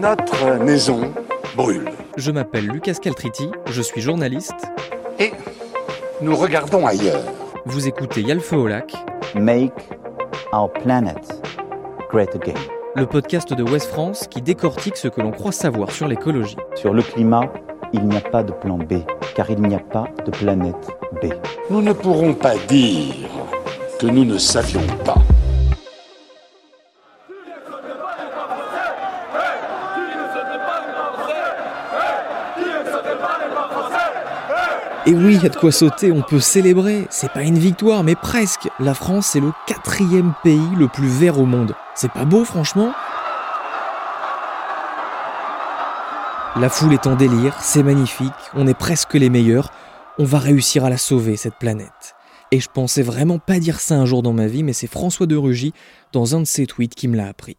notre maison brûle. Je m'appelle Lucas Caltriti, je suis journaliste. Et nous regardons ailleurs. Vous écoutez Yalfe au lac. Make our planet great again. Le podcast de West France qui décortique ce que l'on croit savoir sur l'écologie. Sur le climat, il n'y a pas de plan B, car il n'y a pas de planète B. Nous ne pourrons pas dire que nous ne savions pas. Et oui, il y a de quoi sauter, on peut célébrer. C'est pas une victoire, mais presque. La France est le quatrième pays le plus vert au monde. C'est pas beau, franchement? La foule est en délire, c'est magnifique, on est presque les meilleurs. On va réussir à la sauver, cette planète. Et je pensais vraiment pas dire ça un jour dans ma vie, mais c'est François de Rugy, dans un de ses tweets, qui me l'a appris.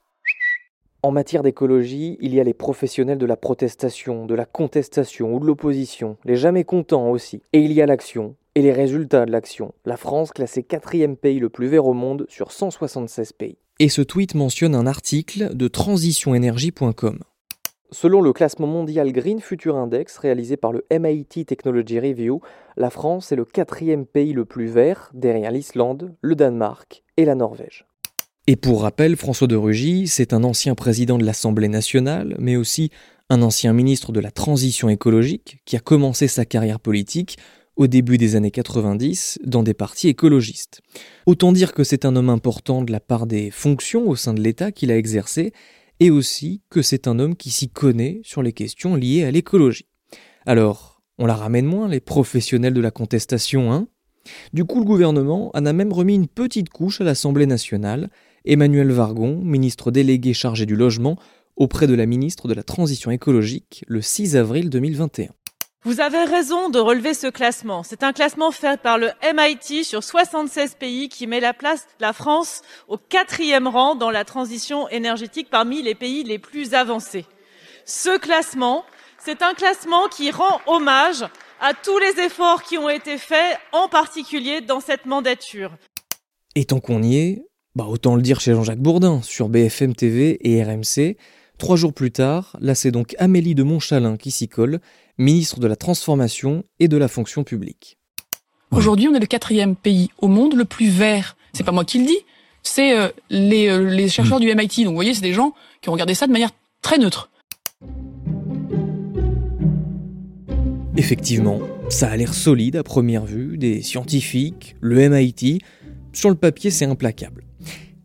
En matière d'écologie, il y a les professionnels de la protestation, de la contestation ou de l'opposition, les jamais contents aussi. Et il y a l'action, et les résultats de l'action. La France classée quatrième pays le plus vert au monde sur 176 pays. Et ce tweet mentionne un article de transitionenergie.com. Selon le classement mondial Green Future Index réalisé par le MIT Technology Review, la France est le quatrième pays le plus vert derrière l'Islande, le Danemark et la Norvège. Et pour rappel, François de Rugy, c'est un ancien président de l'Assemblée nationale, mais aussi un ancien ministre de la Transition écologique qui a commencé sa carrière politique au début des années 90 dans des partis écologistes. Autant dire que c'est un homme important de la part des fonctions au sein de l'État qu'il a exercé, et aussi que c'est un homme qui s'y connaît sur les questions liées à l'écologie. Alors, on la ramène moins, les professionnels de la contestation, hein? Du coup, le gouvernement en a même remis une petite couche à l'Assemblée nationale, Emmanuel Vargon, ministre délégué chargé du logement, auprès de la ministre de la Transition écologique le 6 avril 2021. Vous avez raison de relever ce classement. C'est un classement fait par le MIT sur 76 pays qui met la place la France au quatrième rang dans la transition énergétique parmi les pays les plus avancés. Ce classement, c'est un classement qui rend hommage à tous les efforts qui ont été faits, en particulier dans cette mandature. Et tant qu'on y est, bah autant le dire chez Jean-Jacques Bourdin, sur BFM TV et RMC. Trois jours plus tard, là c'est donc Amélie de Montchalin qui s'y colle, ministre de la Transformation et de la Fonction publique. Aujourd'hui, on est le quatrième pays au monde le plus vert. C'est pas moi qui le dis, c'est euh, les, euh, les chercheurs du MIT. Donc vous voyez, c'est des gens qui ont regardé ça de manière très neutre. Effectivement, ça a l'air solide à première vue, des scientifiques, le MIT. Sur le papier, c'est implacable.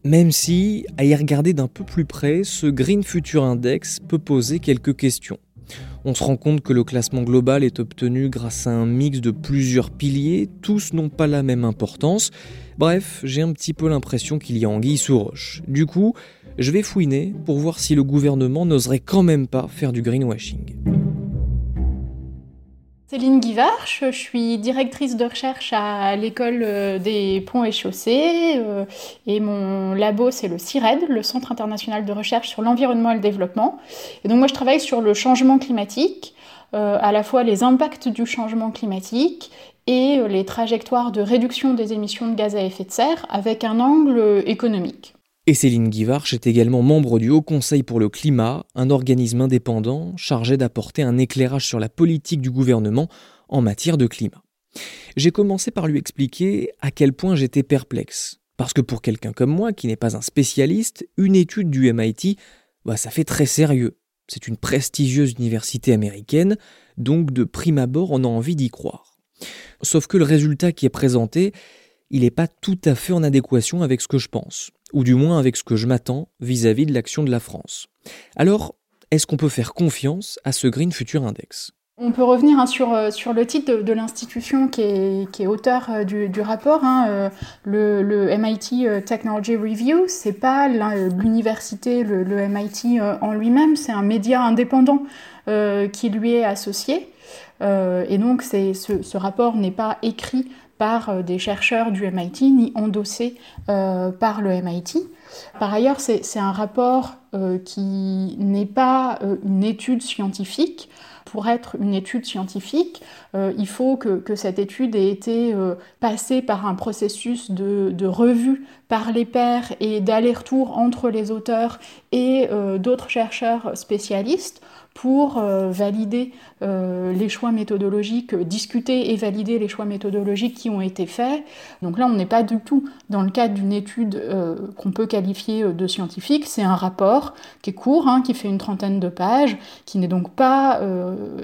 Même si, à y regarder d'un peu plus près, ce Green Future Index peut poser quelques questions. On se rend compte que le classement global est obtenu grâce à un mix de plusieurs piliers, tous n'ont pas la même importance. Bref, j'ai un petit peu l'impression qu'il y a anguille sous roche. Du coup, je vais fouiner pour voir si le gouvernement n'oserait quand même pas faire du greenwashing. Céline Guivarch, je suis directrice de recherche à l'école euh, des ponts et chaussées euh, et mon labo c'est le CIRED, le Centre international de recherche sur l'environnement et le développement. Et donc moi je travaille sur le changement climatique, euh, à la fois les impacts du changement climatique et les trajectoires de réduction des émissions de gaz à effet de serre avec un angle économique. Et Céline Guivarch est également membre du Haut Conseil pour le climat, un organisme indépendant chargé d'apporter un éclairage sur la politique du gouvernement en matière de climat. J'ai commencé par lui expliquer à quel point j'étais perplexe. Parce que pour quelqu'un comme moi, qui n'est pas un spécialiste, une étude du MIT, bah, ça fait très sérieux. C'est une prestigieuse université américaine, donc de prime abord on a envie d'y croire. Sauf que le résultat qui est présenté, il n'est pas tout à fait en adéquation avec ce que je pense ou du moins avec ce que je m'attends vis-à-vis de l'action de la France. Alors, est-ce qu'on peut faire confiance à ce Green Future Index? On peut revenir hein, sur, euh, sur le titre de, l'institution qui est, auteur euh, du, rapport. Hein, euh, le, MIT Technology Review, c'est pas l'université, le, MIT en lui-même, c'est un média indépendant qui lui est associé. Et donc, ce rapport n'est pas écrit par euh, des chercheurs du MIT ni endossé euh, par le MIT. Par ailleurs, c'est un rapport euh, qui n'est pas une étude scientifique. Pour être une étude scientifique, il faut que, cette étude ait été passée par un processus de, revue par les pairs et d'aller-retour entre les auteurs et d'autres chercheurs spécialistes pour euh, valider euh, les choix méthodologiques, discuter et valider les choix méthodologiques qui ont été faits. Donc là, on n'est pas du tout dans le cadre d'une étude euh, qu'on peut qualifier de scientifique, c'est un rapport qui est court, hein, qui fait une trentaine de pages, qui n'est donc pas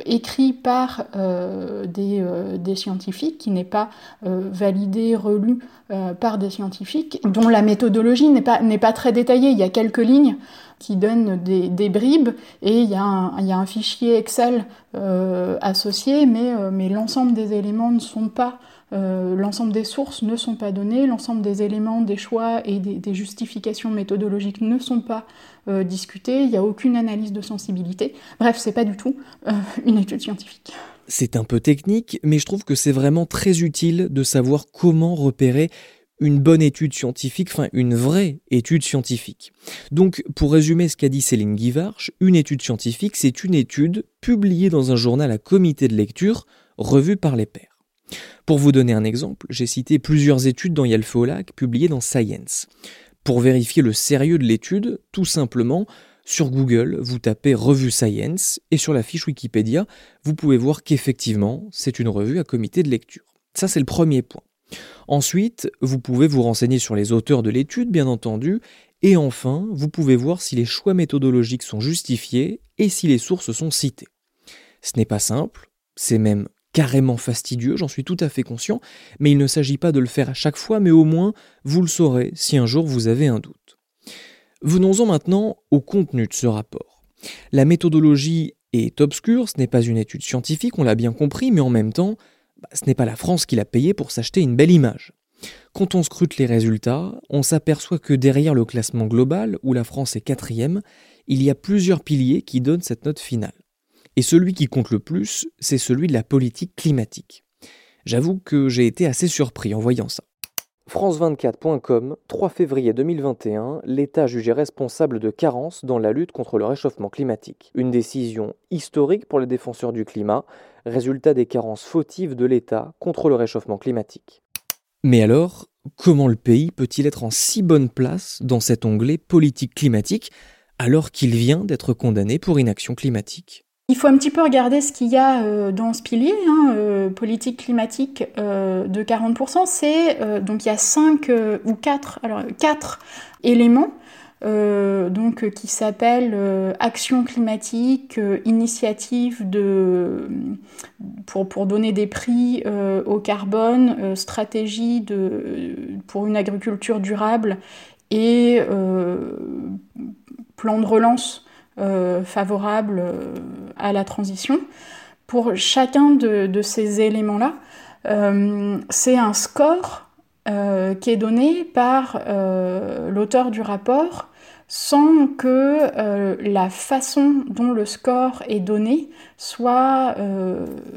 écrit par des, scientifiques, qui n'est pas validé, relu par des scientifiques, dont la méthodologie n'est pas, pas très détaillée. Il y a quelques lignes qui donne des, bribes et il y, a un, fichier Excel euh, associé, mais, euh, mais l'ensemble des éléments ne sont pas, euh, l'ensemble des sources ne sont pas données, l'ensemble des éléments, des choix et des, justifications méthodologiques ne sont pas discutés, il n'y a aucune analyse de sensibilité. Bref, c'est pas du tout une étude scientifique. C'est un peu technique, mais je trouve que c'est vraiment très utile de savoir comment repérer une bonne étude scientifique, enfin une vraie étude scientifique. Donc, pour résumer ce qu'a dit Céline Guivarch, une étude scientifique, c'est une étude publiée dans un journal à comité de lecture, revue par les pairs. Pour vous donner un exemple, j'ai cité plusieurs études dans Yalfeolac publiées dans Science. Pour vérifier le sérieux de l'étude, tout simplement, sur Google, vous tapez revue Science et sur la fiche Wikipédia, vous pouvez voir qu'effectivement, c'est une revue à comité de lecture. Ça, c'est le premier point. Ensuite, vous pouvez vous renseigner sur les auteurs de l'étude, bien entendu, et enfin, vous pouvez voir si les choix méthodologiques sont justifiés et si les sources sont citées. Ce n'est pas simple, c'est même carrément fastidieux, j'en suis tout à fait conscient, mais il ne s'agit pas de le faire à chaque fois, mais au moins vous le saurez si un jour vous avez un doute. Venons-en maintenant au contenu de ce rapport. La méthodologie est obscure, ce n'est pas une étude scientifique, on l'a bien compris, mais en même temps, bah, ce n'est pas la France qui l'a payé pour s'acheter une belle image. Quand on scrute les résultats, on s'aperçoit que derrière le classement global, où la France est quatrième, il y a plusieurs piliers qui donnent cette note finale. Et celui qui compte le plus, c'est celui de la politique climatique. J'avoue que j'ai été assez surpris en voyant ça. France24.com, 3 février 2021, l'État jugé responsable de carences dans la lutte contre le réchauffement climatique. Une décision historique pour les défenseurs du climat, résultat des carences fautives de l'État contre le réchauffement climatique. Mais alors, comment le pays peut-il être en si bonne place dans cet onglet politique climatique alors qu'il vient d'être condamné pour inaction climatique? Il faut un petit peu regarder ce qu'il y a euh, dans ce pilier, hein, euh, politique climatique euh, de 40%. C'est donc il y a 5 ou 4, alors 4 éléments donc, qui s'appellent action climatique, initiative de, pour, pour, donner des prix au carbone, stratégie de, pour une agriculture durable et plan de relance euh, favorable euh, à la transition. Pour chacun de, ces éléments-là, euh, c'est un score qui est donné par l'auteur du rapport sans que la façon dont le score est donné soit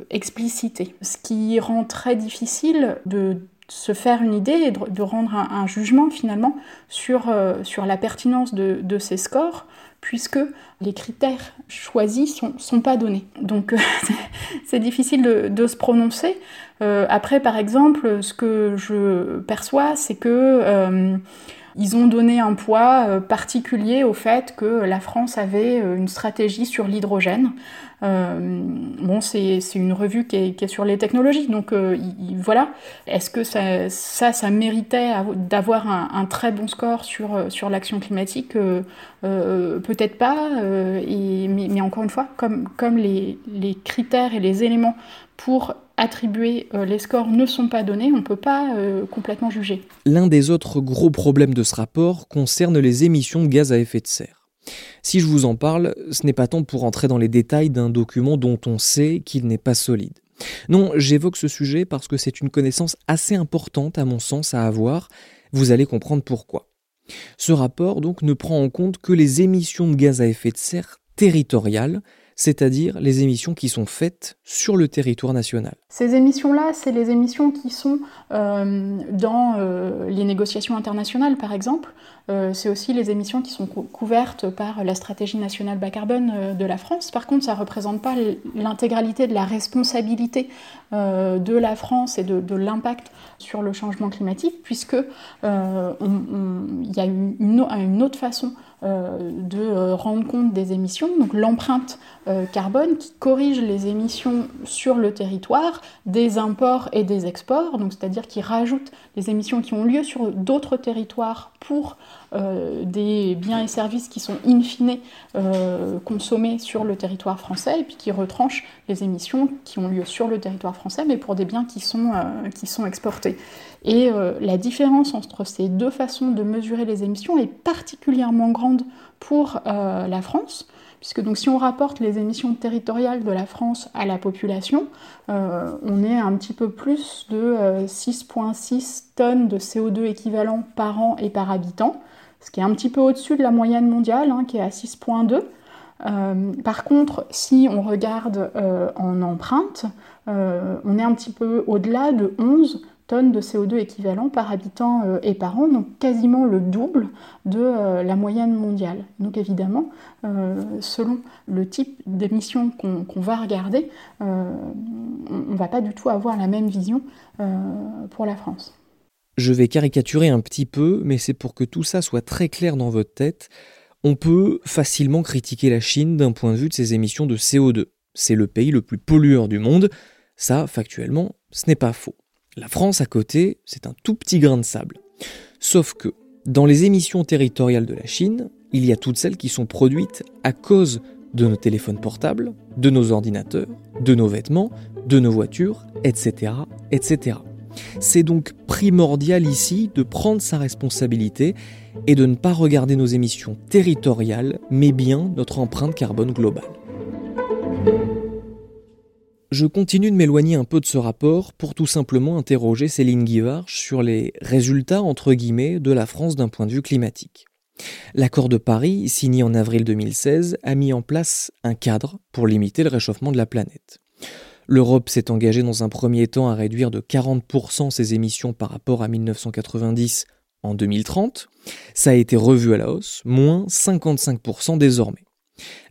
explicitée. Ce qui rend très difficile de se faire une idée et de, rendre un, jugement finalement sur, sur la pertinence de, ces scores puisque les critères choisis sont, sont pas donnés. Donc euh, c'est difficile de, se prononcer. Euh, après, par exemple, ce que je perçois, c'est que euh, ils ont donné un poids particulier au fait que la France avait une stratégie sur l'hydrogène. Euh, bon, c'est une revue qui est, sur les technologies, donc euh, voilà. Est-ce que ça, ça, méritait d'avoir un, très bon score sur, euh, sur l'action climatique Peut-être pas, mais, encore une fois, comme, comme les, les critères et les éléments pour attribuer les scores ne sont pas donnés, on ne peut pas complètement juger. L'un des autres gros problèmes de ce rapport concerne les émissions de gaz à effet de serre. Si je vous en parle, ce n'est pas tant pour entrer dans les détails d'un document dont on sait qu'il n'est pas solide. Non, j'évoque ce sujet parce que c'est une connaissance assez importante à mon sens à avoir, vous allez comprendre pourquoi. Ce rapport donc ne prend en compte que les émissions de gaz à effet de serre territoriales, c'est-à-dire les émissions qui sont faites sur le territoire national. Ces émissions-là, c'est les émissions qui sont euh, dans euh, les négociations internationales, par exemple. Euh, c'est aussi les émissions qui sont couvertes par la stratégie nationale bas carbone de la France. Par contre, ça ne représente pas l'intégralité de la responsabilité de la France et de, l'impact sur le changement climatique, puisque il y a une, autre façon de euh, rendre compte des émissions, donc l'empreinte euh, carbone qui corrige les émissions sur le territoire des imports et des exports, c'est-à-dire qui rajoute les émissions qui ont lieu sur d'autres territoires pour des biens et services qui sont in fine consommés sur le territoire français et puis qui retranche les émissions qui ont lieu sur le territoire français mais pour des biens qui sont, qui sont exportés. Et euh, la différence entre ces deux façons de mesurer les émissions est particulièrement grande pour euh, la France, puisque donc si on rapporte les émissions territoriales de la France à la population, euh, on est un petit peu plus de 6,6 tonnes de CO2 équivalent par an et par habitant, ce qui est un petit peu au-dessus de la moyenne mondiale, hein, qui est à 6,2. par contre, si on regarde en empreinte, on est un petit peu au-delà de 11 tonnes de CO2 équivalent par habitant euh, et par an, donc quasiment le double de euh, la moyenne mondiale. Donc évidemment, euh, selon le type d'émission qu'on va regarder, on ne va pas du tout avoir la même vision pour la France. Je vais caricaturer un petit peu, mais c'est pour que tout ça soit très clair dans votre tête. On peut facilement critiquer la Chine d'un point de vue de ses émissions de CO2. C'est le pays le plus pollueur du monde. Ça, factuellement, ce n'est pas faux. La France à côté, c'est un tout petit grain de sable. Sauf que, dans les émissions territoriales de la Chine, il y a toutes celles qui sont produites à cause de nos téléphones portables, de nos ordinateurs, de nos vêtements, de nos voitures, etc. etc. C'est donc primordial ici de prendre sa responsabilité et de ne pas regarder nos émissions territoriales, mais bien notre empreinte carbone globale je continue de m'éloigner un peu de ce rapport pour tout simplement interroger Céline Guivard sur les résultats de la France d'un point de vue climatique. L'accord de Paris, signé en avril 2016, a mis en place un cadre pour limiter le réchauffement de la planète. L'Europe s'est engagée dans un premier temps à réduire de 40% ses émissions par rapport à 1990 en 2030. Ça a été revu à la hausse, moins 55% désormais.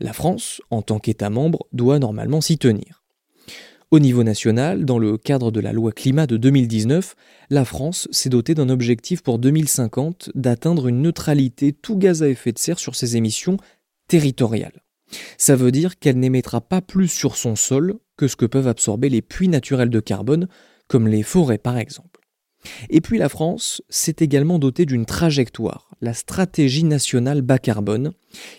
La France, en tant qu'État membre, doit normalement s'y tenir. Au niveau national, dans le cadre de la loi climat de 2019, la France s'est dotée d'un objectif pour 2050 d'atteindre une neutralité tout gaz à effet de serre sur ses émissions territoriales. Ça veut dire qu'elle n'émettra pas plus sur son sol que ce que peuvent absorber les puits naturels de carbone, comme les forêts par exemple. Et puis la France s'est également dotée d'une trajectoire, la stratégie nationale bas carbone,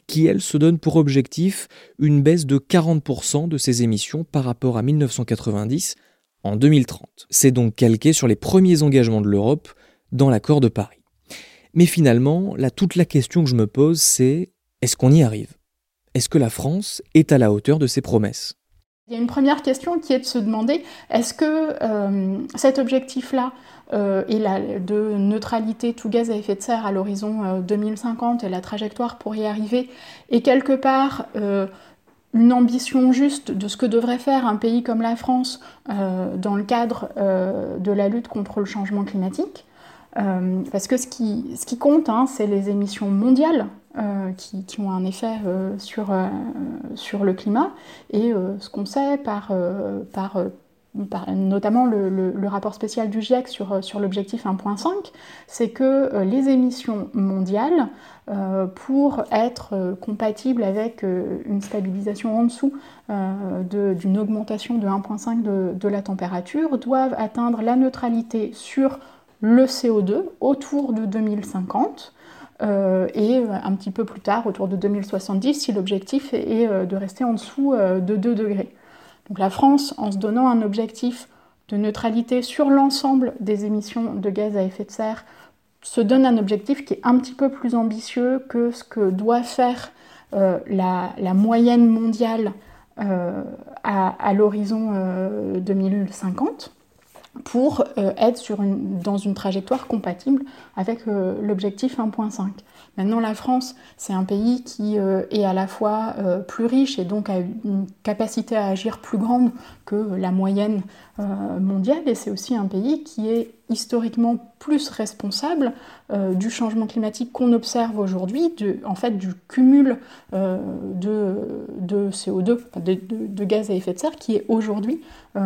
qui elle se donne pour objectif une baisse de 40% de ses émissions par rapport à 1990 en 2030. C'est donc calqué sur les premiers engagements de l'Europe dans l'accord de Paris. Mais finalement, là, toute la question que je me pose, c'est est-ce qu'on y arrive? Est-ce que la France est à la hauteur de ses promesses? Il y a une première question qui est de se demander est-ce que euh, cet objectif-là euh, et la, de neutralité tout gaz à effet de serre à l'horizon 2050 euh, et la trajectoire pour y arriver est quelque part une ambition juste de ce que devrait faire un pays comme la France dans le cadre de la lutte contre le changement climatique parce que ce qui, compte, hein, c'est les émissions mondiales euh, qui, ont un effet euh, sur, euh, le climat. Et ce qu'on sait par, par, notamment le, rapport spécial du GIEC sur, sur l'objectif 1.5, c'est que les émissions mondiales, pour être compatibles avec une stabilisation en dessous d'une augmentation de 1.5 de, de la température, doivent atteindre la neutralité sur le CO2 autour de 2050 euh, et euh, un petit peu plus tard, autour de 2070, si l'objectif est euh, de rester en dessous de 2 degrés. Donc la France, en se donnant un objectif de neutralité sur l'ensemble des émissions de gaz à effet de serre, se donne un objectif qui est un petit peu plus ambitieux que ce que doit faire la, moyenne mondiale à, l'horizon 2050 pour euh, être dans une trajectoire compatible avec euh, l'objectif 1.5. Maintenant, la France, c'est un pays qui est à la fois plus riche et donc a une capacité à agir plus grande que la moyenne mondiale, et c'est aussi un pays qui est historiquement plus responsable euh, du changement climatique qu'on observe aujourd'hui, en fait du cumul euh, de, CO2, de, gaz à effet de serre qui est aujourd'hui euh,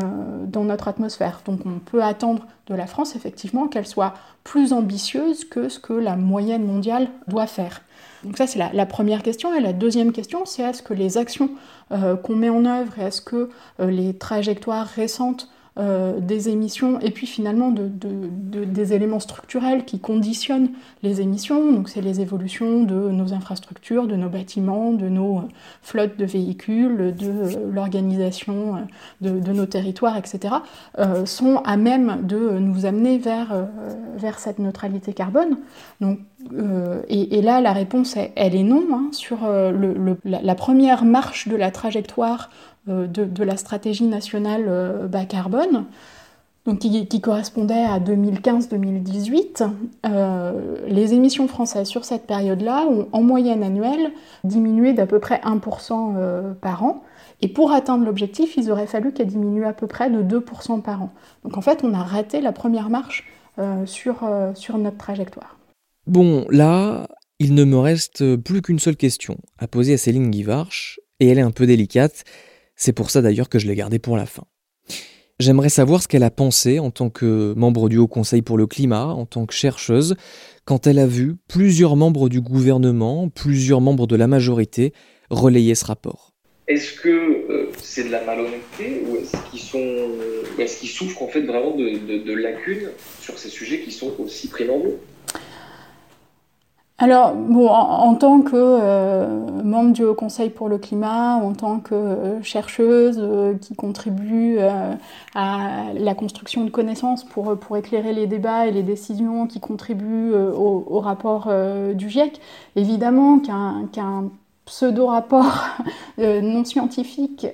dans notre atmosphère. Donc on peut attendre de la France effectivement qu'elle soit plus ambitieuse que ce que la moyenne mondiale doit faire. Donc ça c'est la, première question. Et la deuxième question c'est est-ce que les actions qu'on met en œuvre et est-ce que les trajectoires récentes euh, des émissions et puis finalement de, des éléments structurels qui conditionnent les émissions. Donc c'est les évolutions de nos infrastructures, de nos bâtiments, de nos euh, flottes de véhicules, de euh, l'organisation de, nos territoires, etc. sont à même de nous amener vers, vers cette neutralité carbone. Donc, et, là, la réponse, elle, est non. Hein, sur la, première marche de la trajectoire euh, de, la stratégie nationale euh, bas carbone, donc qui, correspondait à 2015-2018, euh, les émissions françaises sur cette période-là ont en moyenne annuelle diminué d'à peu près 1% par an. Et pour atteindre l'objectif, il aurait fallu qu'elle diminue à peu près de 2% par an. Donc en fait, on a raté la première marche sur, sur notre trajectoire. Bon, là, il ne me reste plus qu'une seule question à poser à Céline Guivarch, et elle est un peu délicate. C'est pour ça d'ailleurs que je l'ai gardée pour la fin. J'aimerais savoir ce qu'elle a pensé en tant que membre du Haut Conseil pour le climat, en tant que chercheuse, quand elle a vu plusieurs membres du gouvernement, plusieurs membres de la majorité relayer ce rapport. Est-ce que euh, c'est de la malhonnêteté ou est-ce qu'ils sont, est-ce qu'ils souffrent en fait vraiment de, lacunes sur ces sujets qui sont aussi primordiaux? Alors, bon, en, tant que euh, membre du Haut Conseil pour le climat, en tant que euh, chercheuse euh, qui contribue à la construction de connaissances pour, pour éclairer les débats et les décisions qui contribuent au, rapport du GIEC, évidemment qu'un pseudo-rapport non scientifique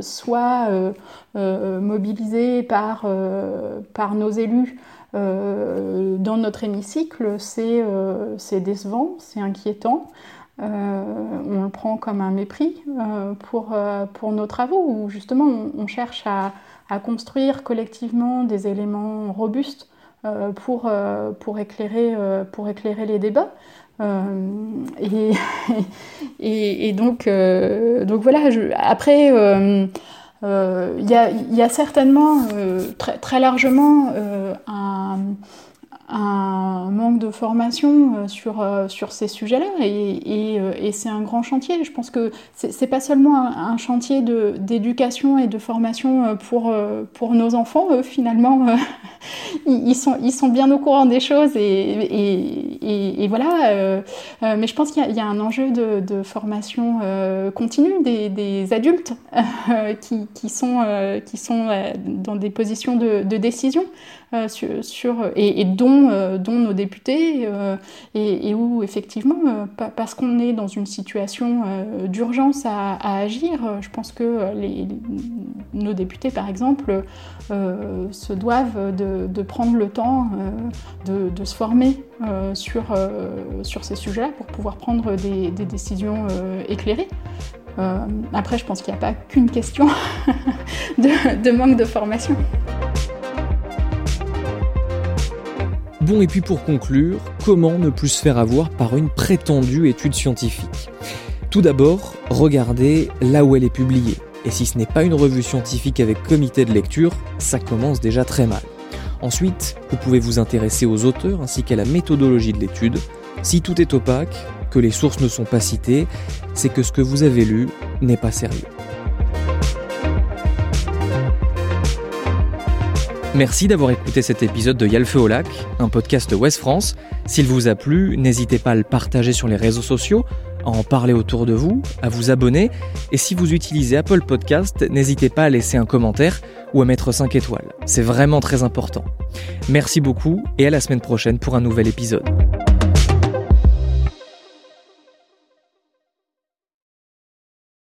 soit mobilisé par, par nos élus euh, dans notre hémicycle, c'est euh, décevant, c'est inquiétant. Euh, on le prend comme un mépris pour, nos travaux, où justement on, cherche à, construire collectivement des éléments robustes pour éclairer les débats. et, et, donc, donc voilà, je, après, euh, il y, a, certainement euh, très, très, largement euh, un, un manque de formation euh, sur, euh, sur ces sujets-là et, euh, et c'est un grand chantier. Je pense que c'est pas seulement un, chantier d'éducation et de formation pour, pour nos enfants. Eux, finalement, ils, sont, ils sont bien au courant des choses et, et voilà. mais je pense qu'il y, a un enjeu de, de formation continue des, des adultes qui, qui, sont, qui sont dans des positions de, de décision sur, sur, et, dont euh, dont, nos députés, euh, et, où effectivement, euh, parce qu'on est dans une situation d'urgence à, agir, je pense que nos députés, par exemple, se doivent de, prendre le temps de, se former sur ces sujets-là pour pouvoir prendre des, décisions éclairées. après, je pense qu'il n'y a pas qu'une question de, manque de formation. Bon, et puis pour conclure, comment ne plus se faire avoir par une prétendue étude scientifique? Tout d'abord, regardez là où elle est publiée. Et si ce n'est pas une revue scientifique avec comité de lecture, ça commence déjà très mal. Ensuite, vous pouvez vous intéresser aux auteurs ainsi qu'à la méthodologie de l'étude. Si tout est opaque, que les sources ne sont pas citées, c'est que ce que vous avez lu n'est pas sérieux. Merci d'avoir écouté cet épisode de Yalfe au lac, un podcast Ouest France. S'il vous a plu, n'hésitez pas à le partager sur les réseaux sociaux, à en parler autour de vous, à vous abonner. Et si vous utilisez Apple Podcast, n'hésitez pas à laisser un commentaire ou à mettre 5 étoiles. C'est vraiment très important. Merci beaucoup et à la semaine prochaine pour un nouvel épisode.